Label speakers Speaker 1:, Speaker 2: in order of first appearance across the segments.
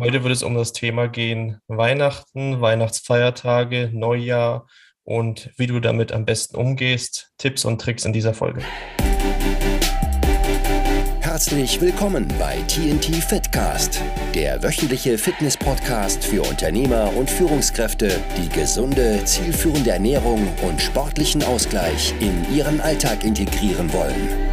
Speaker 1: heute wird es um das Thema gehen Weihnachten, Weihnachtsfeiertage, Neujahr und wie du damit am besten umgehst. Tipps und Tricks in dieser Folge.
Speaker 2: Herzlich willkommen bei TNT Fitcast, der wöchentliche Fitness-Podcast für Unternehmer und Führungskräfte, die gesunde, zielführende Ernährung und sportlichen Ausgleich in ihren Alltag integrieren wollen.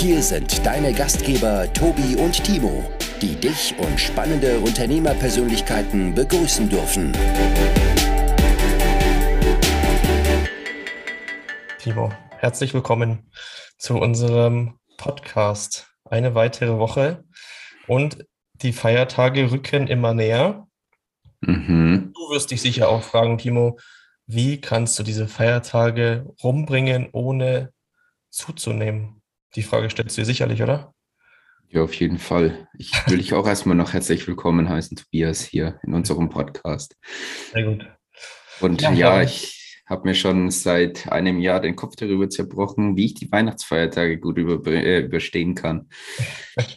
Speaker 2: Hier sind deine Gastgeber Tobi und Timo die dich und spannende Unternehmerpersönlichkeiten begrüßen dürfen.
Speaker 1: Timo, herzlich willkommen zu unserem Podcast. Eine weitere Woche und die Feiertage rücken immer näher. Mhm. Du wirst dich sicher auch fragen, Timo, wie kannst du diese Feiertage rumbringen, ohne zuzunehmen? Die Frage stellst du dir sicherlich, oder?
Speaker 3: Ja, auf jeden Fall. Ich will dich auch erstmal noch herzlich willkommen heißen, Tobias, hier in unserem Podcast. Sehr gut. Und ja, ja ich habe mir schon seit einem Jahr den Kopf darüber zerbrochen, wie ich die Weihnachtsfeiertage gut über, äh, überstehen kann.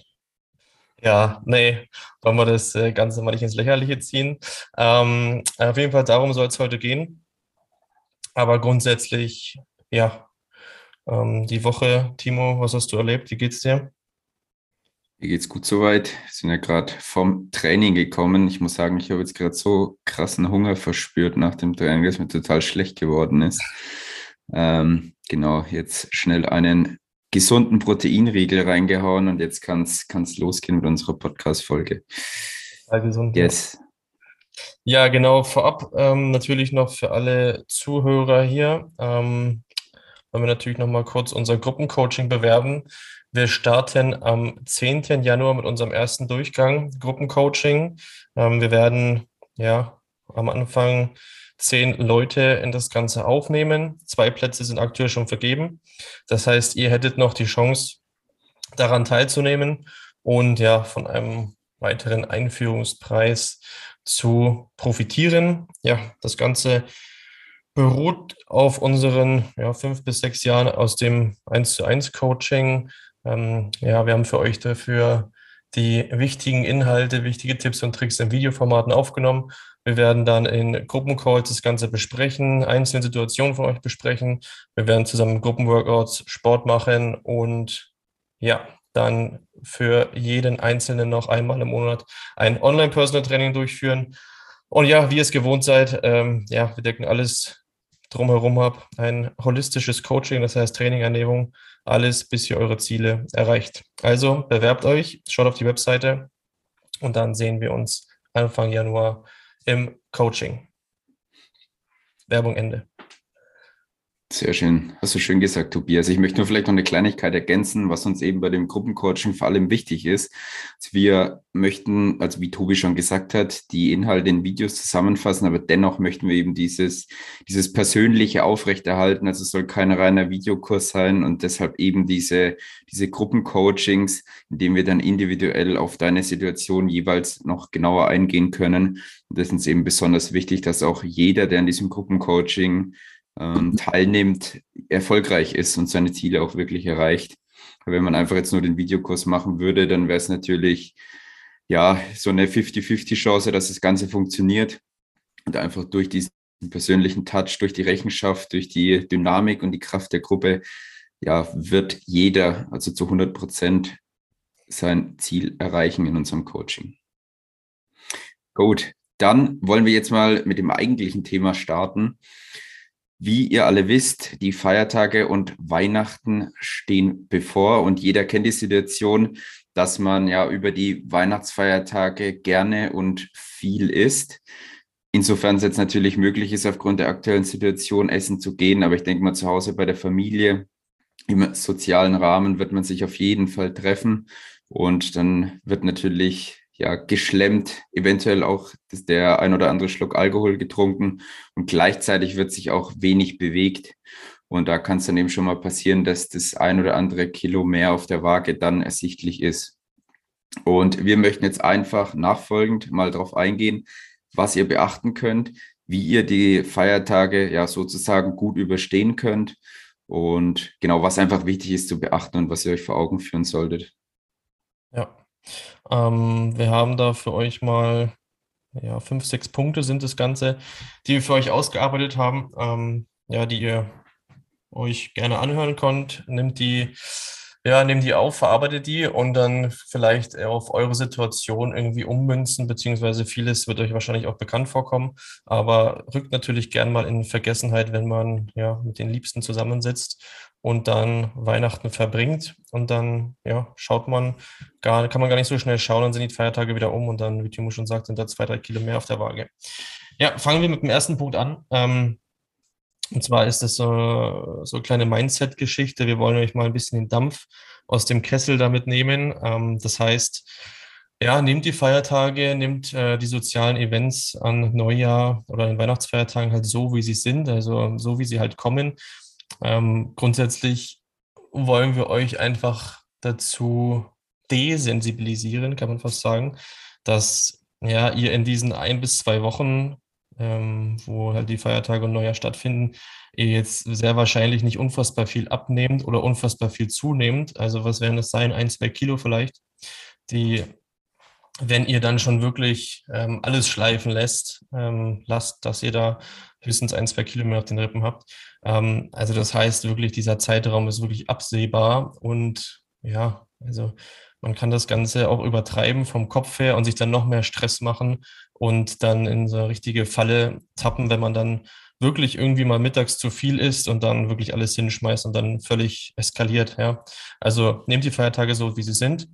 Speaker 1: Ja, nee, wollen wir das äh, Ganze mal nicht ins Lächerliche ziehen. Ähm, auf jeden Fall darum soll es heute gehen. Aber grundsätzlich, ja, ähm, die Woche, Timo, was hast du erlebt? Wie geht's dir?
Speaker 3: Mir geht's gut soweit. Wir sind ja gerade vom Training gekommen. Ich muss sagen, ich habe jetzt gerade so krassen Hunger verspürt nach dem Training, dass mir total schlecht geworden ist. Ähm, genau, jetzt schnell einen gesunden Proteinriegel reingehauen und jetzt kann es losgehen mit unserer Podcast-Folge.
Speaker 1: Gesund. Yes. Ja, genau. Vorab ähm, natürlich noch für alle Zuhörer hier. Ähm, wollen wir natürlich noch mal kurz unser Gruppencoaching bewerben. Wir starten am 10. Januar mit unserem ersten Durchgang Gruppencoaching. Ähm, wir werden ja am Anfang zehn Leute in das Ganze aufnehmen. Zwei Plätze sind aktuell schon vergeben. Das heißt, ihr hättet noch die Chance, daran teilzunehmen und ja, von einem weiteren Einführungspreis zu profitieren. Ja, das Ganze beruht auf unseren ja, fünf bis sechs Jahren aus dem 1 zu 1 Coaching ähm, ja, wir haben für euch dafür die wichtigen Inhalte, wichtige Tipps und Tricks in Videoformaten aufgenommen. Wir werden dann in Gruppencalls das Ganze besprechen, einzelne Situationen von euch besprechen. Wir werden zusammen Gruppenworkouts, Sport machen und ja, dann für jeden Einzelnen noch einmal im Monat ein Online-Personal-Training durchführen. Und ja, wie ihr es gewohnt seid, ähm, ja, wir decken alles drumherum ab. Ein holistisches Coaching, das heißt Training, Ernährung, alles, bis ihr eure Ziele erreicht. Also bewerbt euch, schaut auf die Webseite und dann sehen wir uns Anfang Januar im Coaching. Werbung Ende.
Speaker 3: Sehr schön. Hast du schön gesagt, Tobias. Ich möchte nur vielleicht noch eine Kleinigkeit ergänzen, was uns eben bei dem Gruppencoaching vor allem wichtig ist. Wir möchten, also wie Tobi schon gesagt hat, die Inhalte in Videos zusammenfassen, aber dennoch möchten wir eben dieses, dieses persönliche aufrechterhalten. Also es soll kein reiner Videokurs sein und deshalb eben diese, diese Gruppencoachings, in denen wir dann individuell auf deine Situation jeweils noch genauer eingehen können. Und das ist uns eben besonders wichtig, dass auch jeder, der in diesem Gruppencoaching ähm, teilnimmt, erfolgreich ist und seine Ziele auch wirklich erreicht. Wenn man einfach jetzt nur den Videokurs machen würde, dann wäre es natürlich ja so eine 50-50 Chance, dass das Ganze funktioniert und einfach durch diesen persönlichen Touch, durch die Rechenschaft, durch die Dynamik und die Kraft der Gruppe, ja, wird jeder, also zu 100 Prozent, sein Ziel erreichen in unserem Coaching. Gut, dann wollen wir jetzt mal mit dem eigentlichen Thema starten. Wie ihr alle wisst, die Feiertage und Weihnachten stehen bevor und jeder kennt die Situation, dass man ja über die Weihnachtsfeiertage gerne und viel isst. Insofern es jetzt natürlich möglich ist, aufgrund der aktuellen Situation essen zu gehen, aber ich denke mal zu Hause bei der Familie im sozialen Rahmen wird man sich auf jeden Fall treffen und dann wird natürlich ja, geschlemmt, eventuell auch der ein oder andere Schluck Alkohol getrunken und gleichzeitig wird sich auch wenig bewegt. Und da kann es dann eben schon mal passieren, dass das ein oder andere Kilo mehr auf der Waage dann ersichtlich ist. Und wir möchten jetzt einfach nachfolgend mal darauf eingehen, was ihr beachten könnt, wie ihr die Feiertage ja sozusagen gut überstehen könnt und genau, was einfach wichtig ist zu beachten und was ihr euch vor Augen führen solltet.
Speaker 1: Ja, Ähm, wir haben da für euch mal ja, fünf, sechs Punkte sind das Ganze, die wir für euch ausgearbeitet haben, ähm, ja, die ihr euch gerne anhören könnt. Nimmt die ja, nehmt die auf, verarbeitet die und dann vielleicht auf eure Situation irgendwie ummünzen, beziehungsweise vieles wird euch wahrscheinlich auch bekannt vorkommen, aber rückt natürlich gern mal in Vergessenheit, wenn man ja mit den Liebsten zusammensitzt und dann Weihnachten verbringt und dann ja, schaut man gar, kann man gar nicht so schnell schauen, dann sind die Feiertage wieder um und dann, wie Timo schon sagt, sind da zwei, drei Kilo mehr auf der Waage. Ja, fangen wir mit dem ersten Punkt an. Ähm, und zwar ist das so, so eine kleine Mindset-Geschichte. Wir wollen euch mal ein bisschen den Dampf aus dem Kessel damit nehmen. Ähm, das heißt, ja, nehmt die Feiertage, nehmt äh, die sozialen Events an Neujahr oder den Weihnachtsfeiertagen halt so, wie sie sind, also so, wie sie halt kommen. Ähm, grundsätzlich wollen wir euch einfach dazu desensibilisieren, kann man fast sagen, dass ja, ihr in diesen ein bis zwei Wochen ähm, wo halt die Feiertage und Neujahr stattfinden, ihr jetzt sehr wahrscheinlich nicht unfassbar viel abnehmt oder unfassbar viel zunehmt. Also was werden das sein? Ein, zwei Kilo vielleicht, die, wenn ihr dann schon wirklich ähm, alles schleifen lässt, ähm, lasst, dass ihr da höchstens ein, zwei Kilo mehr auf den Rippen habt. Ähm, also das heißt wirklich, dieser Zeitraum ist wirklich absehbar und ja, also man kann das Ganze auch übertreiben vom Kopf her und sich dann noch mehr Stress machen und dann in so eine richtige Falle tappen, wenn man dann wirklich irgendwie mal mittags zu viel isst und dann wirklich alles hinschmeißt und dann völlig eskaliert. Ja. Also nehmt die Feiertage so, wie sie sind.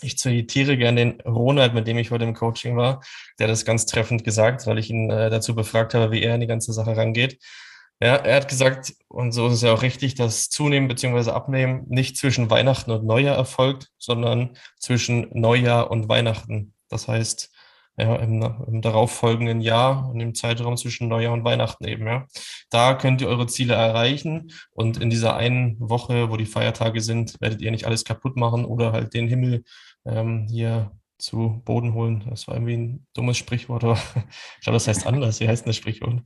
Speaker 1: Ich zitiere gerne den Ronald, mit dem ich heute im Coaching war, der das ganz treffend gesagt, weil ich ihn äh, dazu befragt habe, wie er in die ganze Sache rangeht. Ja, er hat gesagt, und so ist es ja auch richtig, dass Zunehmen bzw. Abnehmen nicht zwischen Weihnachten und Neujahr erfolgt, sondern zwischen Neujahr und Weihnachten. Das heißt, ja, im, im darauffolgenden Jahr, in dem Zeitraum zwischen Neujahr und Weihnachten eben, ja. Da könnt ihr eure Ziele erreichen und in dieser einen Woche, wo die Feiertage sind, werdet ihr nicht alles kaputt machen oder halt den Himmel ähm, hier zu Boden holen. Das war irgendwie ein dummes Sprichwort, aber ich glaube, das heißt anders. Wie heißt denn das Sprichwort?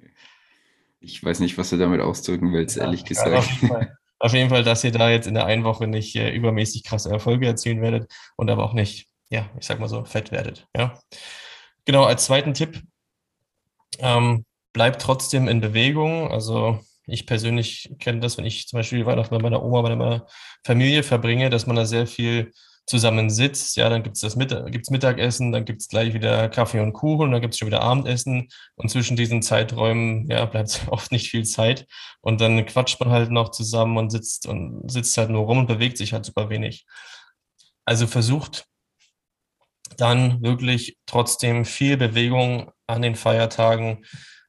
Speaker 3: Ich weiß nicht, was du damit ausdrücken willst, ja, ehrlich gesagt.
Speaker 1: Auf, jeden Fall, auf, jeden Fall, dass ihr da jetzt in der einen Woche nicht äh, übermäßig krasse Erfolge erzielen werdet und aber auch nicht, ja, ich sag mal so, fett werdet. Ja. Genau, als zweiten Tipp, ähm, bleibt trotzdem in Bewegung. Also ich persönlich kenne das, wenn ich zum Beispiel Weihnachten bei meiner Oma, bei meiner Familie verbringe, dass man da sehr viel zusammen sitzt. Ja, dann gibt es das Mittag, gibt's Mittagessen, dann gibt es gleich wieder Kaffee und Kuchen, dann gibt es schon wieder Abendessen. Und zwischen diesen Zeiträumen ja, bleibt oft nicht viel Zeit. Und dann quatscht man halt noch zusammen und sitzt und sitzt halt nur rum und bewegt sich halt super wenig. Also versucht dann wirklich trotzdem viel Bewegung an den Feiertagen,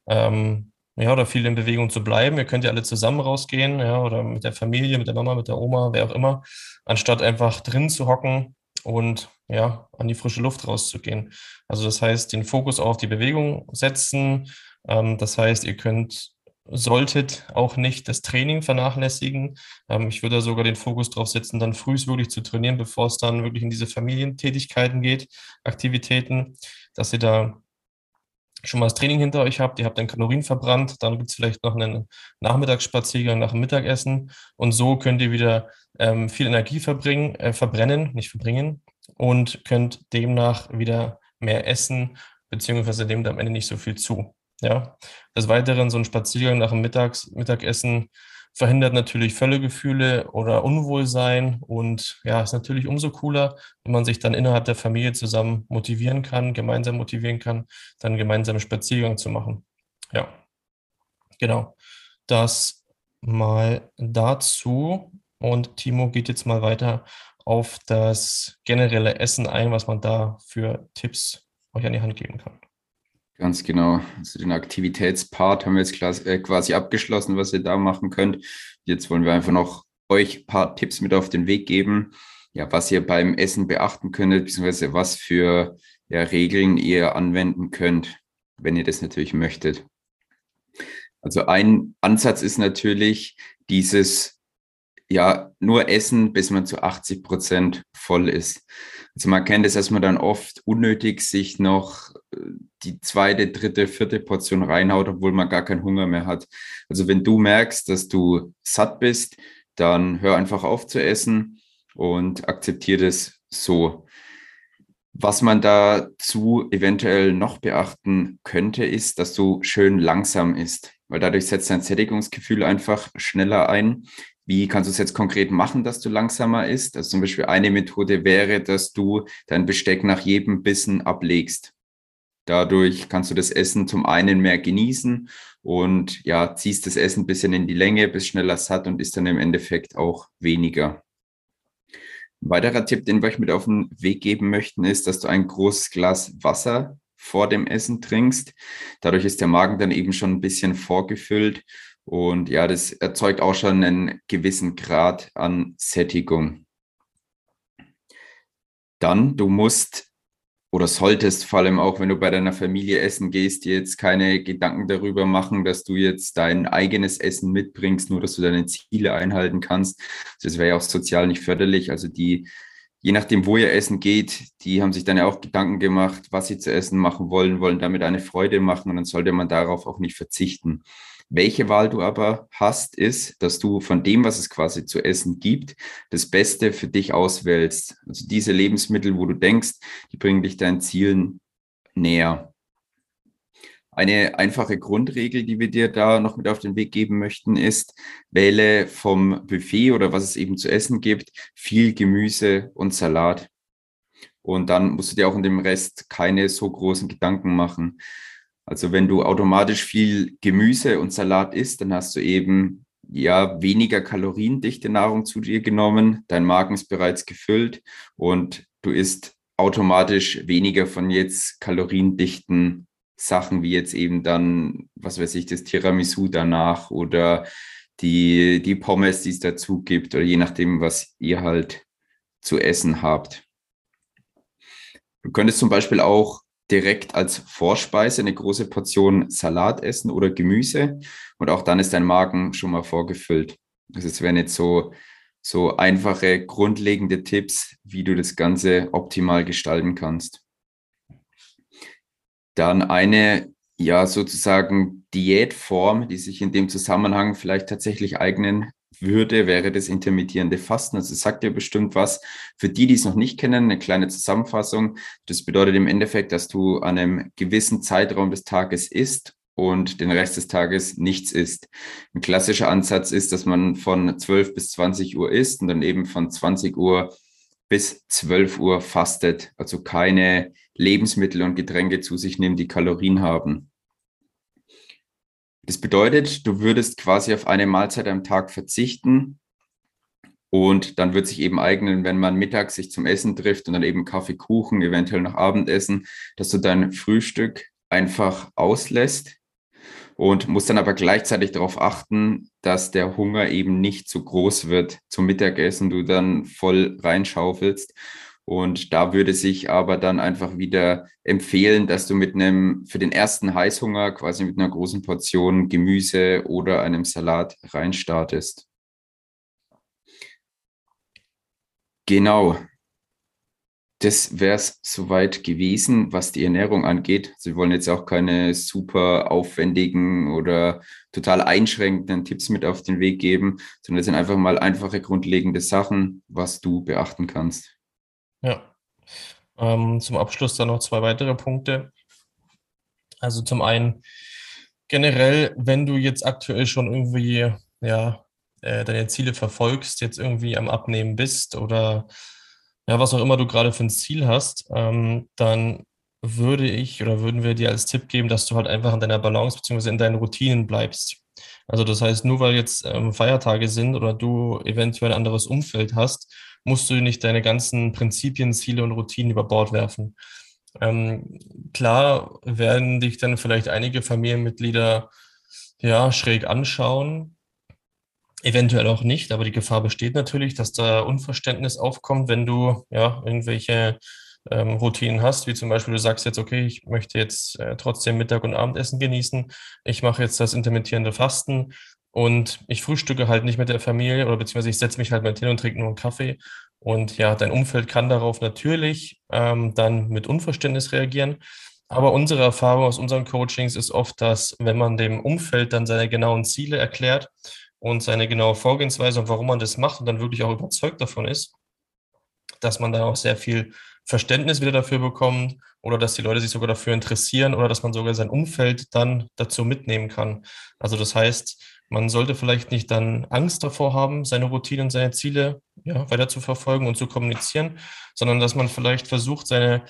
Speaker 1: ähm, ja, oder viel in Bewegung zu bleiben. Ihr könnt ja alle zusammen rausgehen, ja, oder mit der Familie, mit der Mama, mit der Oma, wer auch immer, anstatt einfach drin zu hocken und ja, an die frische Luft rauszugehen. Also das heißt, den Fokus auf die Bewegung setzen. Ähm, das heißt, ihr könnt solltet auch nicht das Training vernachlässigen. Ähm, ich würde da sogar den Fokus drauf setzen, dann frühst wirklich zu trainieren, bevor es dann wirklich in diese Familientätigkeiten geht, Aktivitäten, dass ihr da schon mal das Training hinter euch habt, ihr habt dann Kalorien verbrannt, dann gibt es vielleicht noch einen Nachmittagsspaziergang nach dem Mittagessen und so könnt ihr wieder ähm, viel Energie verbringen, äh, verbrennen, nicht verbringen und könnt demnach wieder mehr essen, beziehungsweise nehmt am Ende nicht so viel zu. Ja, des Weiteren so ein Spaziergang nach dem Mittags Mittagessen verhindert natürlich Völlegefühle oder Unwohlsein und ja, ist natürlich umso cooler, wenn man sich dann innerhalb der Familie zusammen motivieren kann, gemeinsam motivieren kann, dann gemeinsam Spaziergang zu machen. Ja, genau. Das mal dazu und Timo geht jetzt mal weiter auf das generelle Essen ein, was man da für Tipps euch an die Hand geben kann.
Speaker 3: Ganz genau. Also den Aktivitätspart haben wir jetzt äh, quasi abgeschlossen, was ihr da machen könnt. Jetzt wollen wir einfach noch euch ein paar Tipps mit auf den Weg geben, ja, was ihr beim Essen beachten könntet, beziehungsweise was für ja, Regeln ihr anwenden könnt, wenn ihr das natürlich möchtet. Also ein Ansatz ist natürlich dieses, ja, nur essen, bis man zu 80 Prozent voll ist. Also man kennt es, dass man dann oft unnötig sich noch äh, die zweite, dritte, vierte Portion reinhaut, obwohl man gar keinen Hunger mehr hat. Also wenn du merkst, dass du satt bist, dann hör einfach auf zu essen und akzeptiere das so. Was man dazu eventuell noch beachten könnte, ist, dass du schön langsam isst, weil dadurch setzt dein Sättigungsgefühl einfach schneller ein. Wie kannst du es jetzt konkret machen, dass du langsamer isst? Also zum Beispiel eine Methode wäre, dass du dein Besteck nach jedem Bissen ablegst. Dadurch kannst du das Essen zum einen mehr genießen und ja, ziehst das Essen ein bisschen in die Länge, bist schneller satt und isst dann im Endeffekt auch weniger. Ein weiterer Tipp, den wir euch mit auf den Weg geben möchten, ist, dass du ein großes Glas Wasser vor dem Essen trinkst. Dadurch ist der Magen dann eben schon ein bisschen vorgefüllt und ja, das erzeugt auch schon einen gewissen Grad an Sättigung. Dann, du musst oder solltest vor allem auch, wenn du bei deiner Familie essen gehst, dir jetzt keine Gedanken darüber machen, dass du jetzt dein eigenes Essen mitbringst, nur dass du deine Ziele einhalten kannst. Das wäre ja auch sozial nicht förderlich. Also die, je nachdem, wo ihr essen geht, die haben sich dann ja auch Gedanken gemacht, was sie zu essen machen wollen, wollen damit eine Freude machen und dann sollte man darauf auch nicht verzichten. Welche Wahl du aber hast, ist, dass du von dem, was es quasi zu essen gibt, das Beste für dich auswählst. Also diese Lebensmittel, wo du denkst, die bringen dich deinen Zielen näher. Eine einfache Grundregel, die wir dir da noch mit auf den Weg geben möchten, ist, wähle vom Buffet oder was es eben zu essen gibt, viel Gemüse und Salat. Und dann musst du dir auch in dem Rest keine so großen Gedanken machen. Also wenn du automatisch viel Gemüse und Salat isst, dann hast du eben ja weniger kaloriendichte Nahrung zu dir genommen, dein Magen ist bereits gefüllt und du isst automatisch weniger von jetzt kaloriendichten Sachen wie jetzt eben dann, was weiß ich, das Tiramisu danach oder die, die Pommes, die es dazu gibt oder je nachdem, was ihr halt zu essen habt. Du könntest zum Beispiel auch direkt als Vorspeise eine große Portion Salat essen oder Gemüse und auch dann ist dein Magen schon mal vorgefüllt. Also es wären jetzt so, so einfache, grundlegende Tipps, wie du das Ganze optimal gestalten kannst. Dann eine, ja, sozusagen Diätform, die sich in dem Zusammenhang vielleicht tatsächlich eignen würde, wäre das intermittierende Fasten. Also sagt ihr bestimmt was. Für die, die es noch nicht kennen, eine kleine Zusammenfassung. Das bedeutet im Endeffekt, dass du an einem gewissen Zeitraum des Tages isst und den Rest des Tages nichts isst. Ein klassischer Ansatz ist, dass man von 12 bis 20 Uhr isst und dann eben von 20 Uhr bis 12 Uhr fastet, also keine Lebensmittel und Getränke zu sich nimmt, die Kalorien haben. Das bedeutet, du würdest quasi auf eine Mahlzeit am Tag verzichten und dann wird sich eben eignen, wenn man mittags sich zum Essen trifft und dann eben Kaffee, Kuchen, eventuell noch Abendessen, dass du dein Frühstück einfach auslässt und musst dann aber gleichzeitig darauf achten, dass der Hunger eben nicht zu groß wird zum Mittagessen, du dann voll reinschaufelst und da würde sich aber dann einfach wieder empfehlen, dass du mit einem, für den ersten Heißhunger quasi mit einer großen Portion Gemüse oder einem Salat reinstartest. Genau. Das wäre es soweit gewesen, was die Ernährung angeht. Sie wollen jetzt auch keine super aufwendigen oder total einschränkenden Tipps mit auf den Weg geben, sondern es sind einfach mal einfache, grundlegende Sachen, was du beachten kannst.
Speaker 1: Ja. Ähm, zum Abschluss dann noch zwei weitere Punkte. Also zum einen generell, wenn du jetzt aktuell schon irgendwie ja, äh, deine Ziele verfolgst, jetzt irgendwie am Abnehmen bist oder ja, was auch immer du gerade für ein Ziel hast, ähm, dann würde ich oder würden wir dir als Tipp geben, dass du halt einfach in deiner Balance bzw. in deinen Routinen bleibst. Also das heißt, nur weil jetzt ähm, Feiertage sind oder du eventuell ein anderes Umfeld hast, musst du nicht deine ganzen Prinzipien, Ziele und Routinen über Bord werfen. Ähm, klar werden dich dann vielleicht einige Familienmitglieder ja schräg anschauen, eventuell auch nicht, aber die Gefahr besteht natürlich, dass da Unverständnis aufkommt, wenn du ja irgendwelche ähm, Routinen hast, wie zum Beispiel du sagst jetzt, okay, ich möchte jetzt äh, trotzdem Mittag- und Abendessen genießen, ich mache jetzt das intermittierende Fasten und ich frühstücke halt nicht mit der Familie oder beziehungsweise ich setze mich halt mal hin und trinke nur einen Kaffee. Und ja, dein Umfeld kann darauf natürlich ähm, dann mit Unverständnis reagieren. Aber unsere Erfahrung aus unseren Coachings ist oft, dass wenn man dem Umfeld dann seine genauen Ziele erklärt und seine genaue Vorgehensweise und warum man das macht und dann wirklich auch überzeugt davon ist, dass man da auch sehr viel Verständnis wieder dafür bekommt oder dass die Leute sich sogar dafür interessieren oder dass man sogar sein Umfeld dann dazu mitnehmen kann. Also das heißt, man sollte vielleicht nicht dann Angst davor haben, seine Routine und seine Ziele ja, weiter zu verfolgen und zu kommunizieren, sondern dass man vielleicht versucht, seine,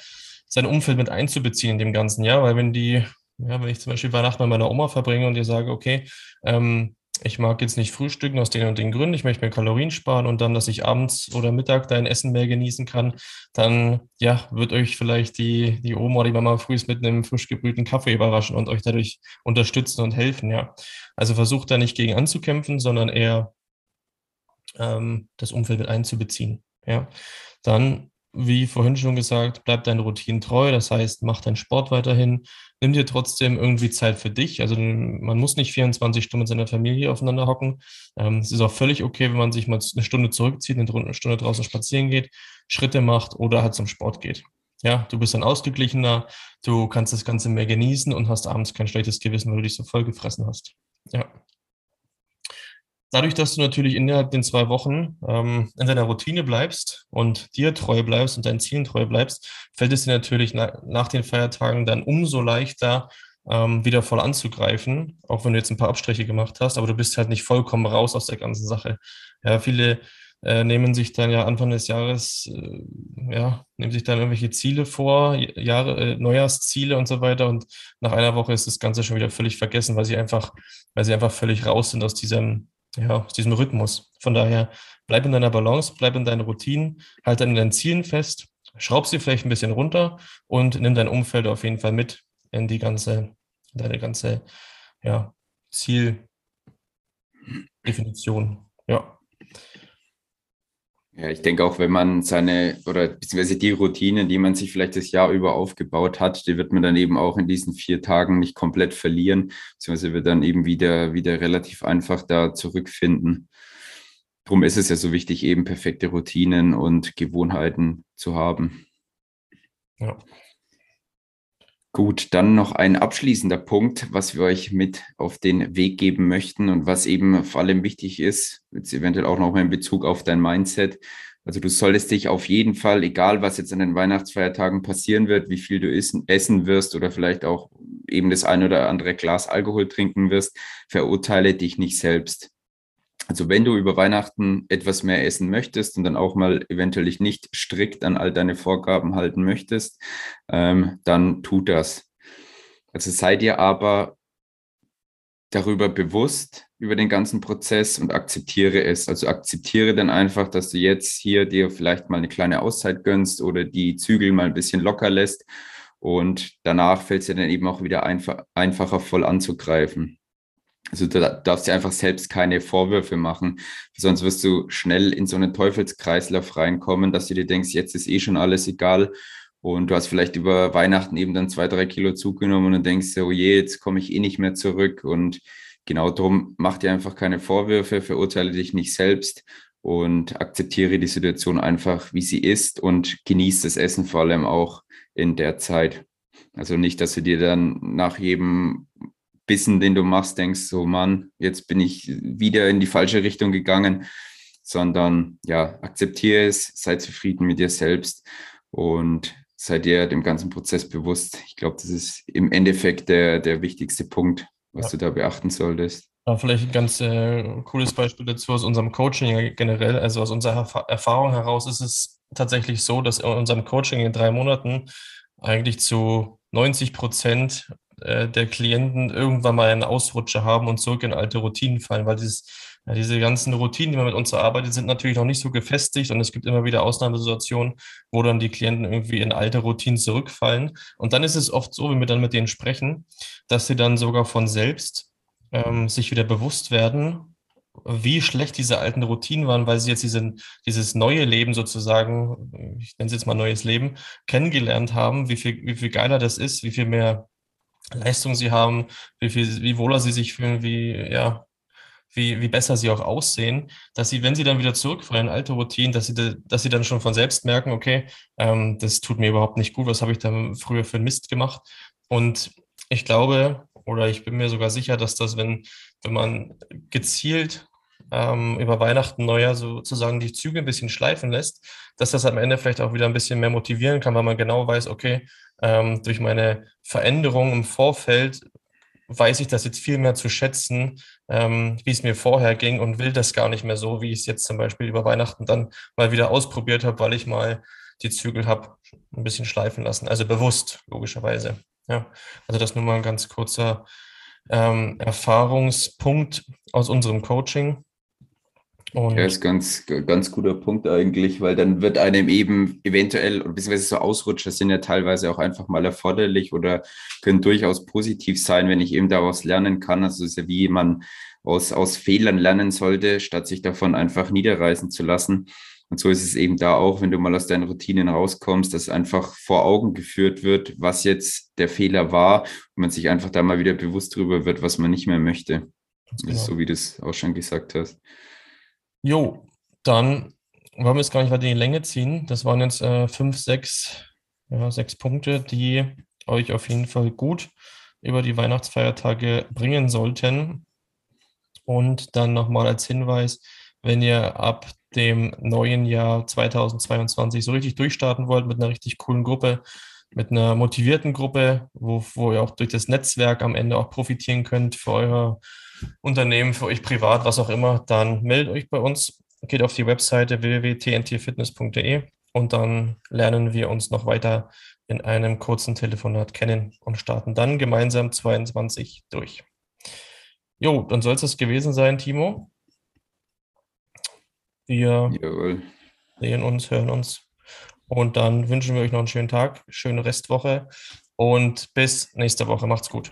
Speaker 1: sein Umfeld mit einzubeziehen in dem ganzen Jahr, weil wenn die, ja, wenn ich zum Beispiel Weihnachten bei meiner Oma verbringe und ihr sage, okay, ähm, ich mag jetzt nicht frühstücken aus den und den Gründen, ich möchte mir Kalorien sparen und dann, dass ich abends oder Mittag dein Essen mehr genießen kann, dann ja, wird euch vielleicht die, die Oma oder die Mama frühst mit einem frisch gebrühten Kaffee überraschen und euch dadurch unterstützen und helfen, ja. Also versucht da nicht gegen anzukämpfen, sondern eher ähm, das Umfeld mit einzubeziehen, ja. Dann wie vorhin schon gesagt, bleib deinen Routinen treu. Das heißt, mach deinen Sport weiterhin. Nimm dir trotzdem irgendwie Zeit für dich. Also man muss nicht 24 Stunden mit seiner Familie aufeinander hocken. Ähm, es ist auch völlig okay, wenn man sich mal eine Stunde zurückzieht, eine Stunde draußen spazieren geht, Schritte macht oder halt zum Sport geht. Ja, du bist dann ausgeglichener, du kannst das Ganze mehr genießen und hast abends kein schlechtes Gewissen, weil du dich so voll gefressen hast. Ja dadurch, dass du natürlich innerhalb den zwei Wochen ähm, in deiner Routine bleibst und dir treu bleibst und deinen Zielen treu bleibst, fällt es dir natürlich na nach den Feiertagen dann umso leichter, ähm, wieder voll anzugreifen, auch wenn du jetzt ein paar Abstriche gemacht hast, aber du bist halt nicht vollkommen raus aus der ganzen Sache. Ja, viele äh, nehmen sich dann ja Anfang des Jahres, äh, ja, nehmen sich dann irgendwelche Ziele vor, Jahre, äh, Neujahrsziele und so weiter und nach einer Woche ist das Ganze schon wieder völlig vergessen, weil sie einfach, weil sie einfach völlig raus sind aus diesem, ja, aus diesem Rhythmus. Von daher bleib in deiner Balance, bleib in deinen Routinen, halt an deinen Zielen fest, schraub sie vielleicht ein bisschen runter und nimm dein Umfeld auf jeden Fall mit in die ganze, deine ganze ja, Zieldefinition. Ja.
Speaker 3: Ja, ich denke auch, wenn man seine oder beziehungsweise die Routinen, die man sich vielleicht das Jahr über aufgebaut hat, die wird man dann eben auch in diesen vier Tagen nicht komplett verlieren, beziehungsweise wird dann eben wieder, wieder relativ einfach da zurückfinden. Darum ist es ja so wichtig, eben perfekte Routinen und Gewohnheiten zu haben. Ja. Gut, dann noch ein abschließender Punkt, was wir euch mit auf den Weg geben möchten und was eben vor allem wichtig ist, jetzt eventuell auch noch mal in Bezug auf dein Mindset. Also du solltest dich auf jeden Fall, egal was jetzt an den Weihnachtsfeiertagen passieren wird, wie viel du essen, essen wirst oder vielleicht auch eben das ein oder andere Glas Alkohol trinken wirst, verurteile dich nicht selbst. Also wenn du über Weihnachten etwas mehr essen möchtest und dann auch mal eventuell nicht strikt an all deine Vorgaben halten möchtest, ähm, dann tu das. Also sei dir aber darüber bewusst, über den ganzen Prozess und akzeptiere es. Also akzeptiere dann einfach, dass du jetzt hier dir vielleicht mal eine kleine Auszeit gönnst oder die Zügel mal ein bisschen locker lässt und danach fällt es dir dann eben auch wieder einfach, einfacher voll anzugreifen. Also du darfst dir einfach selbst keine Vorwürfe machen, sonst wirst du schnell in so einen Teufelskreislauf reinkommen, dass du dir denkst, jetzt ist eh schon alles egal und du hast vielleicht über Weihnachten eben dann zwei, drei Kilo zugenommen und denkst, oh je, jetzt komme ich eh nicht mehr zurück und genau darum, mach dir einfach keine Vorwürfe, verurteile dich nicht selbst und akzeptiere die Situation einfach, wie sie ist und genieß das Essen vor allem auch in der Zeit. Also nicht, dass du dir dann nach jedem Bissen, den du machst, denkst, so Mann, jetzt bin ich wieder in die falsche Richtung gegangen, sondern ja, akzeptiere es, sei zufrieden mit dir selbst und sei dir dem ganzen Prozess bewusst. Ich glaube, das ist im Endeffekt der, der wichtigste Punkt, was ja. du da beachten solltest.
Speaker 1: Ja, vielleicht ein ganz äh, cooles Beispiel dazu aus unserem Coaching generell. Also aus unserer Erfahrung heraus ist es tatsächlich so, dass in unserem Coaching in drei Monaten eigentlich zu 90 Prozent äh, der Klienten irgendwann mal einen Ausrutscher haben und zurück in alte Routinen fallen, weil dieses, ja, diese ganzen Routinen, die man mit uns erarbeitet, sind natürlich noch nicht so gefestigt und es gibt immer wieder Ausnahmesituationen, wo dann die Klienten irgendwie in alte Routinen zurückfallen. Und dann ist es oft so, wenn wir dann mit denen sprechen, dass sie dann sogar von selbst ähm, sich wieder bewusst werden, wie schlecht diese alten Routinen waren, weil sie jetzt diesen, dieses neue Leben sozusagen, ich nenne es jetzt mal neues Leben, kennengelernt haben, wie viel, wie viel geiler das ist, wie viel mehr Leistung sie haben, wie, viel, wie wohler sie sich fühlen, wie, ja, wie, wie besser sie auch aussehen, dass sie, wenn sie dann wieder zurückfallen alte Routinen, dass sie, dass sie dann schon von selbst merken, okay, ähm, das tut mir überhaupt nicht gut, was habe ich da früher für Mist gemacht? Und ich glaube, oder ich bin mir sogar sicher, dass das, wenn, wenn man gezielt ähm, über Weihnachten, Neujahr sozusagen die Züge ein bisschen schleifen lässt, dass das am Ende vielleicht auch wieder ein bisschen mehr motivieren kann, weil man genau weiß, okay, ähm, durch meine Veränderung im Vorfeld weiß ich das jetzt viel mehr zu schätzen, ähm, wie es mir vorher ging und will das gar nicht mehr so, wie ich es jetzt zum Beispiel über Weihnachten dann mal wieder ausprobiert habe, weil ich mal die Zügel habe ein bisschen schleifen lassen. Also bewusst, logischerweise. Ja, also das nur mal ein ganz kurzer ähm, Erfahrungspunkt aus unserem Coaching.
Speaker 3: Und ja, ist ganz, ganz guter Punkt eigentlich, weil dann wird einem eben eventuell, beziehungsweise so Ausrutscher sind ja teilweise auch einfach mal erforderlich oder können durchaus positiv sein, wenn ich eben daraus lernen kann. Also es ist ja wie man aus, aus Fehlern lernen sollte, statt sich davon einfach niederreißen zu lassen. Und so ist es eben da auch, wenn du mal aus deinen Routinen rauskommst, dass einfach vor Augen geführt wird, was jetzt der Fehler war und man sich einfach da mal wieder bewusst darüber wird, was man nicht mehr möchte. Genau. So wie du es auch schon gesagt hast.
Speaker 1: Jo, dann wollen wir es gar nicht weiter in die Länge ziehen. Das waren jetzt äh, fünf, sechs, ja, sechs Punkte, die euch auf jeden Fall gut über die Weihnachtsfeiertage bringen sollten. Und dann nochmal als Hinweis, wenn ihr ab dem neuen Jahr 2022 so richtig durchstarten wollt mit einer richtig coolen Gruppe, mit einer motivierten Gruppe, wo, wo ihr auch durch das Netzwerk am Ende auch profitieren könnt für euer Unternehmen, für euch privat, was auch immer, dann meldet euch bei uns, geht auf die Webseite www.tntfitness.de und dann lernen wir uns noch weiter in einem kurzen Telefonat kennen und starten dann gemeinsam 22 durch. Jo, dann soll es das gewesen sein, Timo. Wir Jawohl. sehen uns, hören uns. Und dann wünschen wir euch noch einen schönen Tag, schöne Restwoche und bis nächste Woche. Macht's gut.